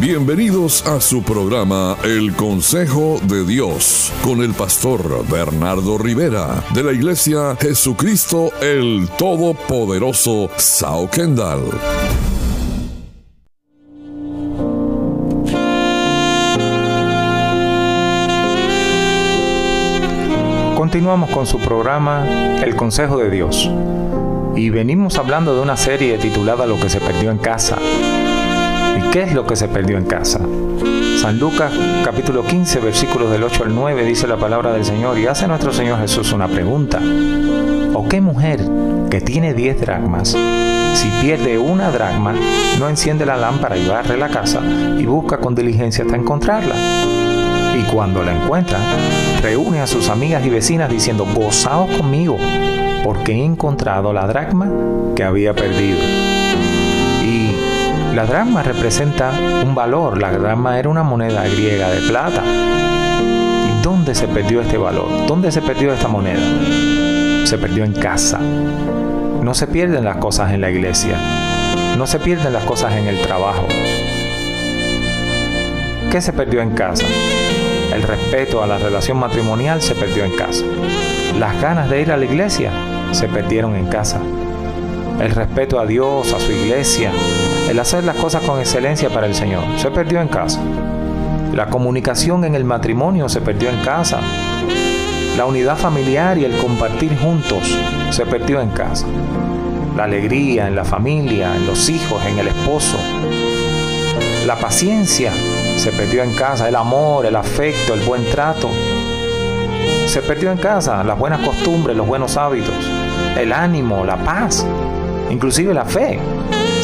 Bienvenidos a su programa El Consejo de Dios con el pastor Bernardo Rivera de la Iglesia Jesucristo el Todopoderoso Sao Kendall. Continuamos con su programa El Consejo de Dios y venimos hablando de una serie titulada Lo que se perdió en casa. ¿Y qué es lo que se perdió en casa? San Lucas capítulo 15 versículos del 8 al 9 dice la palabra del Señor y hace nuestro Señor Jesús una pregunta. ¿O qué mujer que tiene 10 dracmas, si pierde una dracma, no enciende la lámpara y barre la casa y busca con diligencia hasta encontrarla? Y cuando la encuentra, reúne a sus amigas y vecinas diciendo, gozaos conmigo, porque he encontrado la dracma que había perdido. La dracma representa un valor, la dracma era una moneda griega de plata. ¿Y dónde se perdió este valor? ¿Dónde se perdió esta moneda? Se perdió en casa. No se pierden las cosas en la iglesia. No se pierden las cosas en el trabajo. ¿Qué se perdió en casa? El respeto a la relación matrimonial se perdió en casa. Las ganas de ir a la iglesia se perdieron en casa. El respeto a Dios, a su iglesia, el hacer las cosas con excelencia para el Señor, se perdió en casa. La comunicación en el matrimonio se perdió en casa. La unidad familiar y el compartir juntos se perdió en casa. La alegría en la familia, en los hijos, en el esposo. La paciencia se perdió en casa, el amor, el afecto, el buen trato. Se perdió en casa, las buenas costumbres, los buenos hábitos, el ánimo, la paz, inclusive la fe.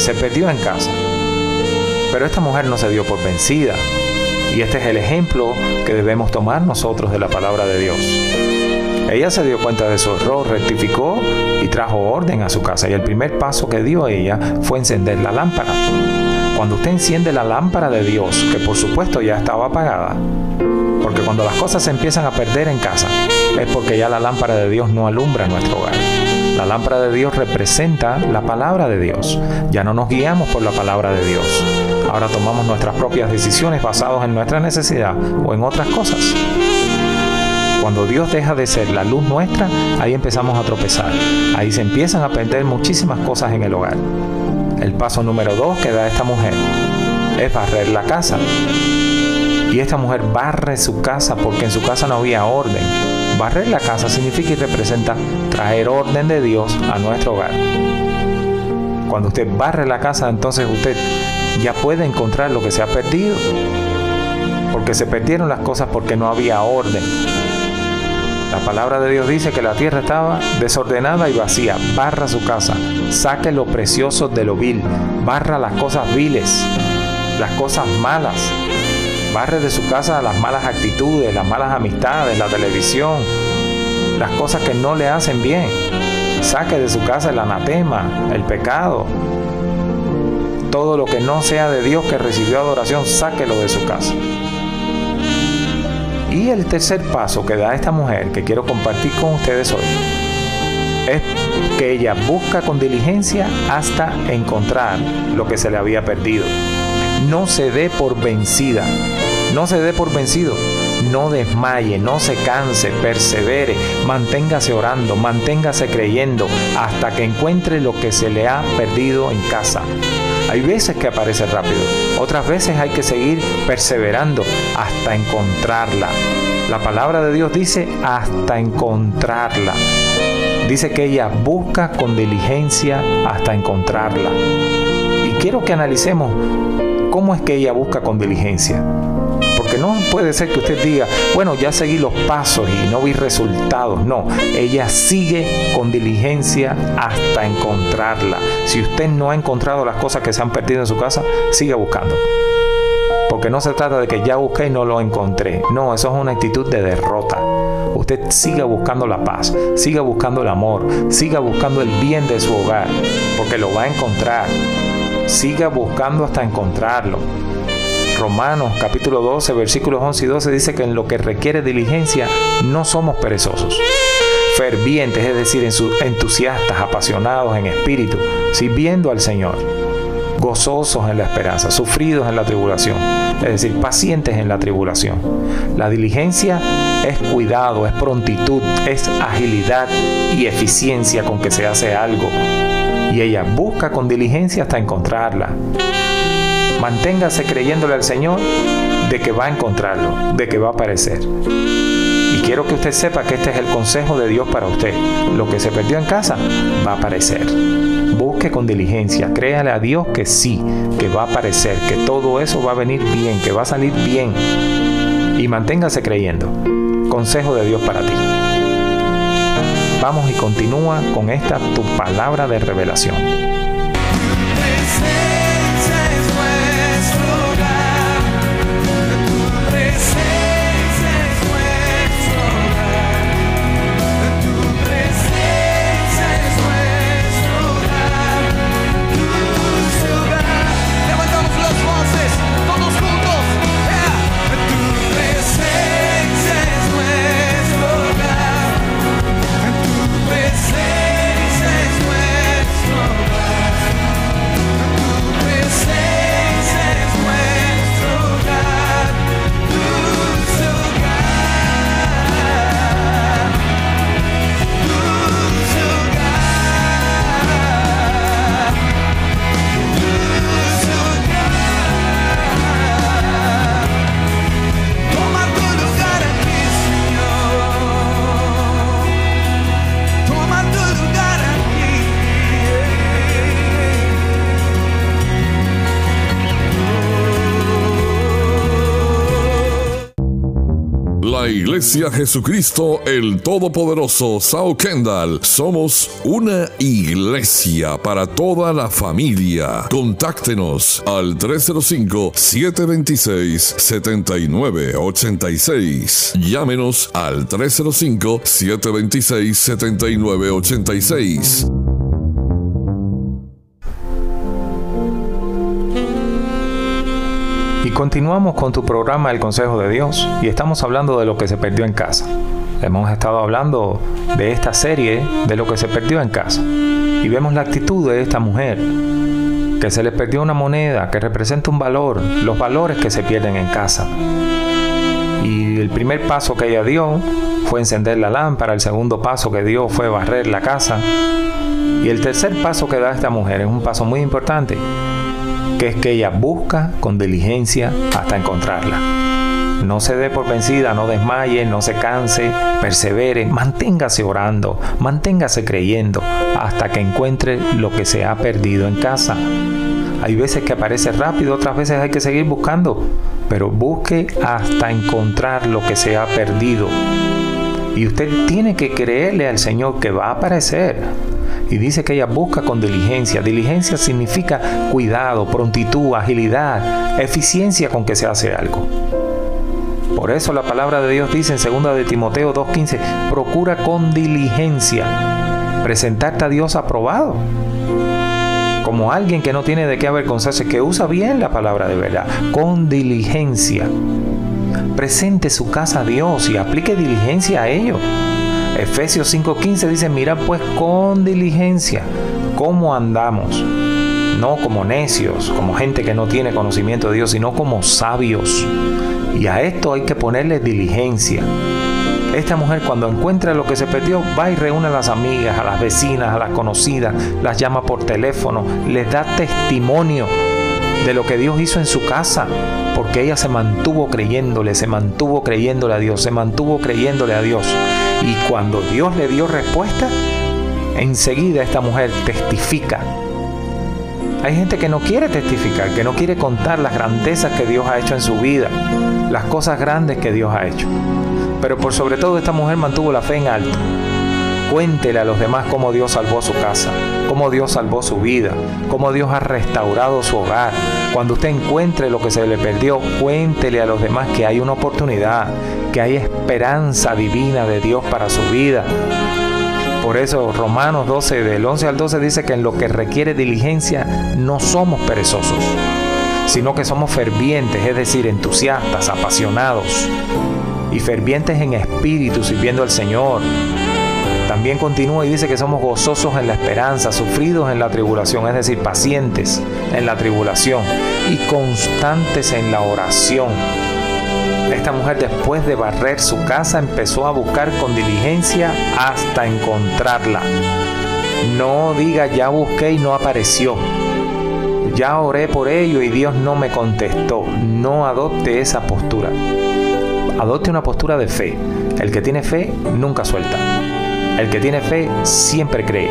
Se perdió en casa. Pero esta mujer no se dio por vencida. Y este es el ejemplo que debemos tomar nosotros de la palabra de Dios. Ella se dio cuenta de su error, rectificó y trajo orden a su casa. Y el primer paso que dio ella fue encender la lámpara. Cuando usted enciende la lámpara de Dios, que por supuesto ya estaba apagada, porque cuando las cosas se empiezan a perder en casa, es porque ya la lámpara de Dios no alumbra nuestro hogar. La lámpara de Dios representa la palabra de Dios. Ya no nos guiamos por la palabra de Dios. Ahora tomamos nuestras propias decisiones basadas en nuestra necesidad o en otras cosas. Cuando Dios deja de ser la luz nuestra, ahí empezamos a tropezar. Ahí se empiezan a perder muchísimas cosas en el hogar. El paso número dos que da esta mujer es barrer la casa. Y esta mujer barre su casa porque en su casa no había orden. Barrer la casa significa y representa traer orden de Dios a nuestro hogar. Cuando usted barre la casa, entonces usted ya puede encontrar lo que se ha perdido. Porque se perdieron las cosas porque no había orden. La palabra de Dios dice que la tierra estaba desordenada y vacía. Barra su casa, saque lo precioso de lo vil, barra las cosas viles, las cosas malas. Barre de su casa las malas actitudes, las malas amistades, la televisión, las cosas que no le hacen bien. Saque de su casa el anatema, el pecado. Todo lo que no sea de Dios que recibió adoración, sáquelo de su casa. Y el tercer paso que da esta mujer que quiero compartir con ustedes hoy es que ella busca con diligencia hasta encontrar lo que se le había perdido. No se dé por vencida, no se dé por vencido, no desmaye, no se canse, persevere, manténgase orando, manténgase creyendo hasta que encuentre lo que se le ha perdido en casa. Hay veces que aparece rápido, otras veces hay que seguir perseverando hasta encontrarla. La palabra de Dios dice hasta encontrarla. Dice que ella busca con diligencia hasta encontrarla. Y quiero que analicemos cómo es que ella busca con diligencia. Porque no puede ser que usted diga, bueno, ya seguí los pasos y no vi resultados. No, ella sigue con diligencia hasta encontrarla. Si usted no ha encontrado las cosas que se han perdido en su casa, siga buscando. Porque no se trata de que ya busqué y no lo encontré. No, eso es una actitud de derrota. Usted siga buscando la paz, siga buscando el amor, siga buscando el bien de su hogar, porque lo va a encontrar. Siga buscando hasta encontrarlo. Romanos capítulo 12 versículos 11 y 12 dice que en lo que requiere diligencia no somos perezosos. Fervientes, es decir, entusiastas, apasionados en espíritu, sirviendo al Señor. gozosos en la esperanza, sufridos en la tribulación, es decir, pacientes en la tribulación. La diligencia es cuidado, es prontitud, es agilidad y eficiencia con que se hace algo. Y ella busca con diligencia hasta encontrarla. Manténgase creyéndole al Señor de que va a encontrarlo, de que va a aparecer. Y quiero que usted sepa que este es el consejo de Dios para usted. Lo que se perdió en casa va a aparecer. Busque con diligencia, créale a Dios que sí, que va a aparecer, que todo eso va a venir bien, que va a salir bien. Y manténgase creyendo. Consejo de Dios para ti. Vamos y continúa con esta tu palabra de revelación. Iglesia Jesucristo el Todopoderoso Sao Kendall somos una iglesia para toda la familia. Contáctenos al 305-726-7986. Llámenos al 305-726-7986. Continuamos con tu programa El Consejo de Dios y estamos hablando de lo que se perdió en casa. Hemos estado hablando de esta serie de lo que se perdió en casa y vemos la actitud de esta mujer que se le perdió una moneda que representa un valor, los valores que se pierden en casa. Y el primer paso que ella dio fue encender la lámpara, el segundo paso que dio fue barrer la casa y el tercer paso que da esta mujer es un paso muy importante que es que ella busca con diligencia hasta encontrarla. No se dé por vencida, no desmaye, no se canse, persevere, manténgase orando, manténgase creyendo hasta que encuentre lo que se ha perdido en casa. Hay veces que aparece rápido, otras veces hay que seguir buscando, pero busque hasta encontrar lo que se ha perdido. Y usted tiene que creerle al Señor que va a aparecer y dice que ella busca con diligencia. Diligencia significa cuidado, prontitud, agilidad, eficiencia con que se hace algo. Por eso la palabra de Dios dice en 2 de Timoteo 2.15, procura con diligencia presentarte a Dios aprobado. Como alguien que no tiene de qué avergonzarse, que usa bien la palabra de verdad, con diligencia. Presente su casa a Dios y aplique diligencia a ello. Efesios 5:15 dice, mira pues con diligencia cómo andamos, no como necios, como gente que no tiene conocimiento de Dios, sino como sabios. Y a esto hay que ponerle diligencia. Esta mujer cuando encuentra lo que se perdió, va y reúne a las amigas, a las vecinas, a las conocidas, las llama por teléfono, les da testimonio de lo que Dios hizo en su casa, porque ella se mantuvo creyéndole, se mantuvo creyéndole a Dios, se mantuvo creyéndole a Dios. Y cuando Dios le dio respuesta, enseguida esta mujer testifica. Hay gente que no quiere testificar, que no quiere contar las grandezas que Dios ha hecho en su vida, las cosas grandes que Dios ha hecho. Pero por sobre todo esta mujer mantuvo la fe en alto. Cuéntele a los demás cómo Dios salvó su casa, cómo Dios salvó su vida, cómo Dios ha restaurado su hogar. Cuando usted encuentre lo que se le perdió, cuéntele a los demás que hay una oportunidad, que hay esperanza divina de Dios para su vida. Por eso Romanos 12, del 11 al 12 dice que en lo que requiere diligencia no somos perezosos, sino que somos fervientes, es decir, entusiastas, apasionados y fervientes en espíritu sirviendo al Señor También continúa y dice que somos gozosos en la esperanza, sufridos en la tribulación, es decir, pacientes en la tribulación y constantes en la oración. Esta mujer después de barrer su casa empezó a buscar con diligencia hasta encontrarla. No diga ya busqué y no apareció. Ya oré por ello y Dios no me contestó. No adopte esa postura. Adopte una postura de fe. El que tiene fe nunca suelta. El que tiene fe siempre cree.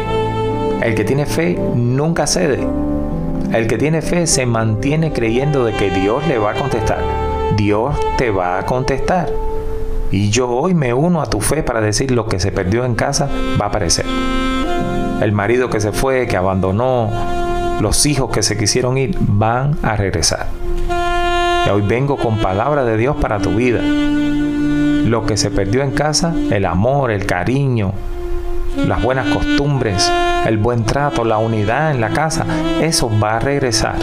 El que tiene fe nunca cede. El que tiene fe se mantiene creyendo de que Dios le va a contestar. Dios te va a contestar. Y yo hoy me uno a tu fe para decir lo que se perdió en casa va a aparecer. El marido que se fue, que abandonó, los hijos que se quisieron ir, van a regresar. Y hoy vengo con palabra de Dios para tu vida. Lo que se perdió en casa, el amor, el cariño, las buenas costumbres, el buen trato, la unidad en la casa, eso va a regresar.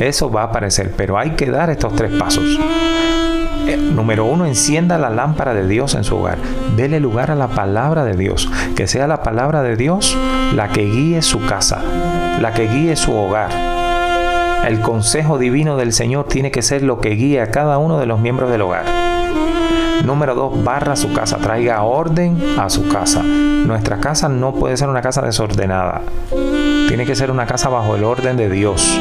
Eso va a aparecer, pero hay que dar estos tres pasos. Eh, número uno, encienda la lámpara de Dios en su hogar. Dele lugar a la palabra de Dios. Que sea la palabra de Dios la que guíe su casa, la que guíe su hogar. El consejo divino del Señor tiene que ser lo que guíe a cada uno de los miembros del hogar. Número dos, barra su casa, traiga orden a su casa. Nuestra casa no puede ser una casa desordenada. Tiene que ser una casa bajo el orden de Dios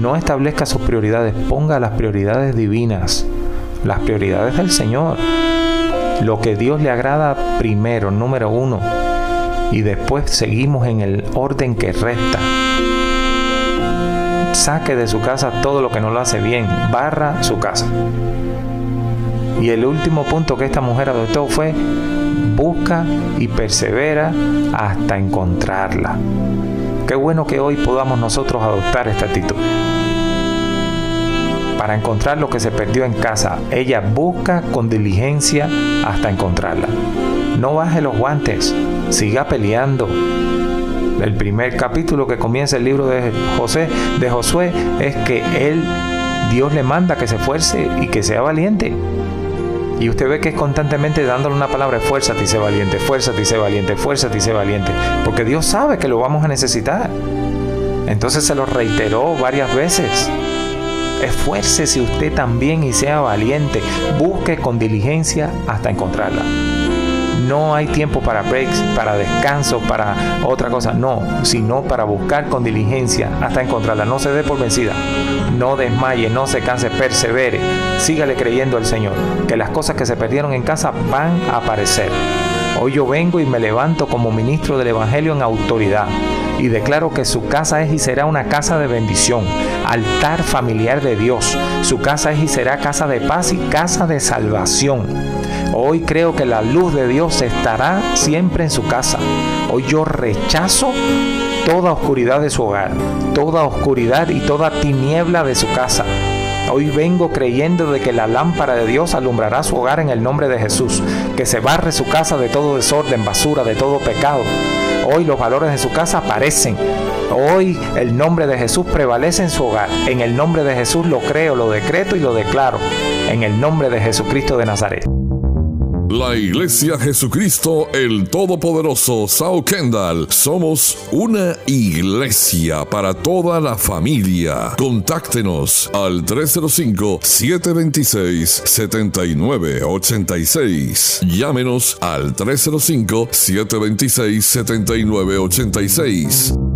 no establezca sus prioridades, ponga las prioridades divinas, las prioridades del Señor. Lo que Dios le agrada primero, número uno, y después seguimos en el orden que resta. Saque de su casa todo lo que no lo hace bien, barra su casa. Y el último punto que esta mujer adoptó fue busca y persevera hasta encontrarla. Qué bueno que hoy podamos nosotros adoptar esta actitud. Para encontrar lo que se perdió en casa, ella busca con diligencia hasta encontrarla. No baje los guantes, siga peleando. El primer capítulo que comienza el libro de José, de Josué, es que él, Dios le manda que se esfuerce y que sea valiente. Y usted ve que es constantemente dándole una palabra, esfuérzate y sé valiente, esfuérzate y sé valiente, esfuérzate y sé valiente. Porque Dios sabe que lo vamos a necesitar. Entonces se lo reiteró varias veces. Esfuércese usted también y sea valiente. Busque con diligencia hasta encontrarla. No hay tiempo para breaks, para descanso, para otra cosa. No, sino para buscar con diligencia hasta encontrarla. No se dé por vencida. No desmaye, no se canse, persevere. Sígale creyendo al Señor, que las cosas que se perdieron en casa van a aparecer. Hoy yo vengo y me levanto como ministro del Evangelio en autoridad y declaro que su casa es y será una casa de bendición, altar familiar de Dios. Su casa es y será casa de paz y casa de salvación. Hoy creo que la luz de Dios estará siempre en su casa. Hoy yo rechazo toda oscuridad de su hogar, toda oscuridad y toda tiniebla de su casa. Hoy vengo creyendo de que la lámpara de Dios alumbrará su hogar en el nombre de Jesús, que se barre su casa de todo desorden, basura, de todo pecado. Hoy los valores de su casa aparecen. Hoy el nombre de Jesús prevalece en su hogar. En el nombre de Jesús lo creo, lo decreto y lo declaro. En el nombre de Jesucristo de Nazaret. La Iglesia Jesucristo el Todopoderoso Sao Kendall somos una iglesia para toda la familia. Contáctenos al 305-726-7986. Llámenos al 305-726-7986.